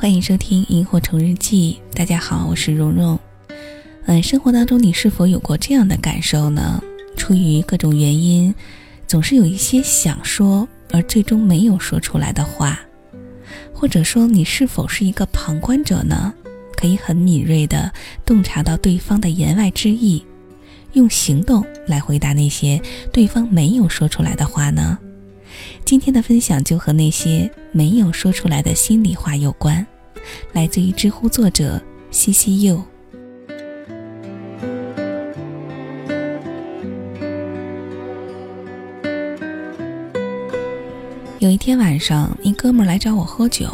欢迎收听《萤火虫日记》。大家好，我是蓉蓉。嗯，生活当中你是否有过这样的感受呢？出于各种原因，总是有一些想说而最终没有说出来的话，或者说你是否是一个旁观者呢？可以很敏锐地洞察到对方的言外之意，用行动来回答那些对方没有说出来的话呢？今天的分享就和那些没有说出来的心里话有关，来自于知乎作者西西柚。有一天晚上，一哥们来找我喝酒，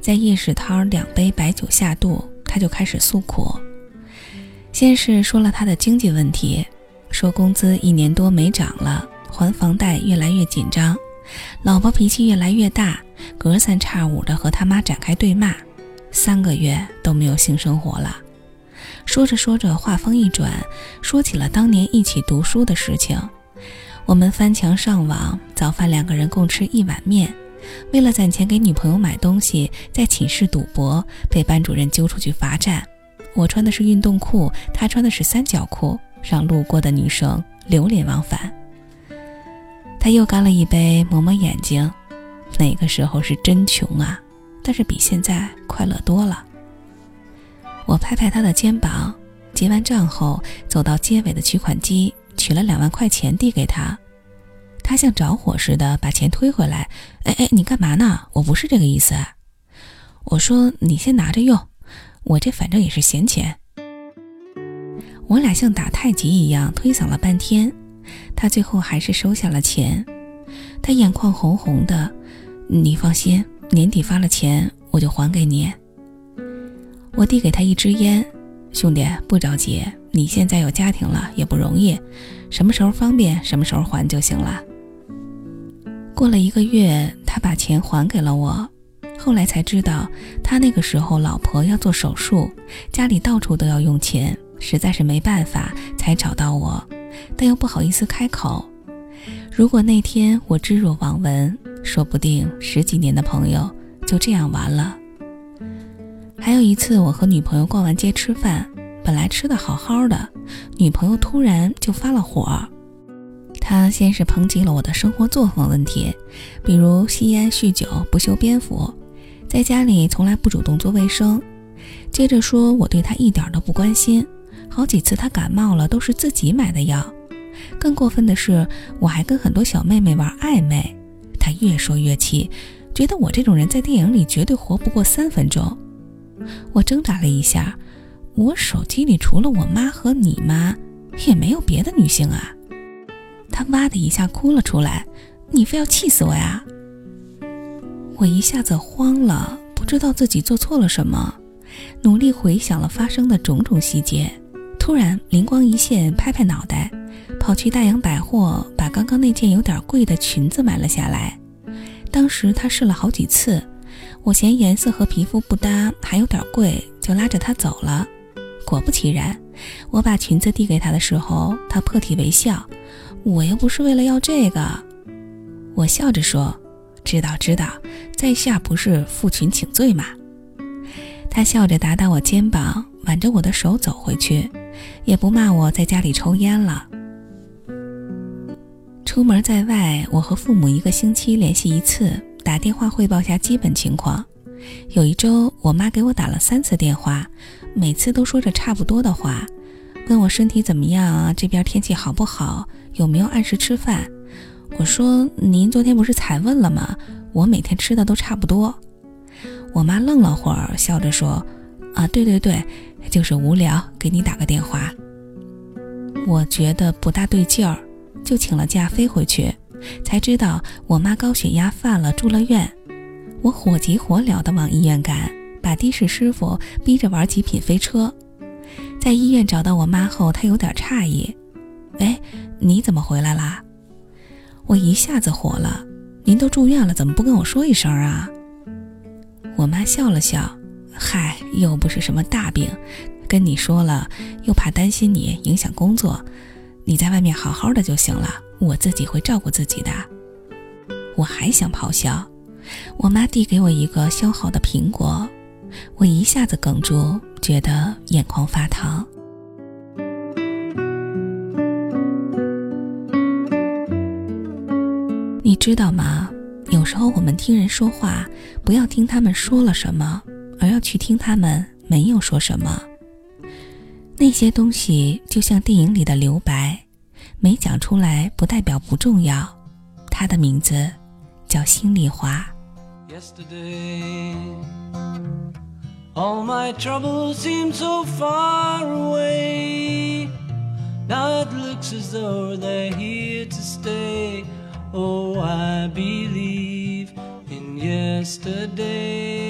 在夜市摊两杯白酒下肚，他就开始诉苦。先是说了他的经济问题，说工资一年多没涨了，还房贷越来越紧张。老婆脾气越来越大，隔三差五的和他妈展开对骂，三个月都没有性生活了。说着说着，话锋一转，说起了当年一起读书的事情。我们翻墙上网，早饭两个人共吃一碗面。为了攒钱给女朋友买东西，在寝室赌博，被班主任揪出去罚站。我穿的是运动裤，他穿的是三角裤，让路过的女生流连忘返。他又干了一杯，抹抹眼睛。那个时候是真穷啊，但是比现在快乐多了。我拍拍他的肩膀，结完账后，走到街尾的取款机，取了两万块钱递给他。他像着火似的把钱推回来。哎哎，你干嘛呢？我不是这个意思。我说你先拿着用，我这反正也是闲钱。我俩像打太极一样推搡了半天。他最后还是收下了钱，他眼眶红红的。你放心，年底发了钱我就还给你。我递给他一支烟，兄弟不着急，你现在有家庭了也不容易，什么时候方便什么时候还就行了。过了一个月，他把钱还给了我。后来才知道，他那个时候老婆要做手术，家里到处都要用钱，实在是没办法才找到我。但又不好意思开口。如果那天我置若罔闻，说不定十几年的朋友就这样完了。还有一次，我和女朋友逛完街吃饭，本来吃的好好的，女朋友突然就发了火。她先是抨击了我的生活作风问题，比如吸烟、酗酒、不修边幅，在家里从来不主动做卫生，接着说我对她一点都不关心。好几次他感冒了，都是自己买的药。更过分的是，我还跟很多小妹妹玩暧昧。他越说越气，觉得我这种人在电影里绝对活不过三分钟。我挣扎了一下，我手机里除了我妈和你妈，也没有别的女性啊。他哇的一下哭了出来，你非要气死我呀？我一下子慌了，不知道自己做错了什么，努力回想了发生的种种细节。突然灵光一现，拍拍脑袋，跑去大洋百货，把刚刚那件有点贵的裙子买了下来。当时他试了好几次，我嫌颜色和皮肤不搭，还有点贵，就拉着他走了。果不其然，我把裙子递给他的时候，他破涕为笑。我又不是为了要这个，我笑着说：“知道知道，在下不是负群请罪嘛。”他笑着打打我肩膀，挽着我的手走回去。也不骂我在家里抽烟了。出门在外，我和父母一个星期联系一次，打电话汇报下基本情况。有一周，我妈给我打了三次电话，每次都说着差不多的话，问我身体怎么样啊，这边天气好不好，有没有按时吃饭。我说：“您昨天不是才问了吗？我每天吃的都差不多。”我妈愣了会儿，笑着说：“啊，对对对。”就是无聊，给你打个电话。我觉得不大对劲儿，就请了假飞回去，才知道我妈高血压犯了，住了院。我火急火燎地往医院赶，把的士师傅逼着玩极品飞车。在医院找到我妈后，她有点诧异：“哎，你怎么回来啦？”我一下子火了：“您都住院了，怎么不跟我说一声啊？”我妈笑了笑。嗨，又不是什么大病，跟你说了又怕担心你影响工作，你在外面好好的就行了，我自己会照顾自己的。我还想咆哮，我妈递给我一个削好的苹果，我一下子哽住，觉得眼眶发烫。你知道吗？有时候我们听人说话，不要听他们说了什么，要去听他们没有说什么。那些东西就像电影里的留白，没讲出来不代表不重要。它的名字叫心里话。Yesterday, all my troubles seem so far away. Now it looks as though they're here to stay. Oh, I believe in yesterday.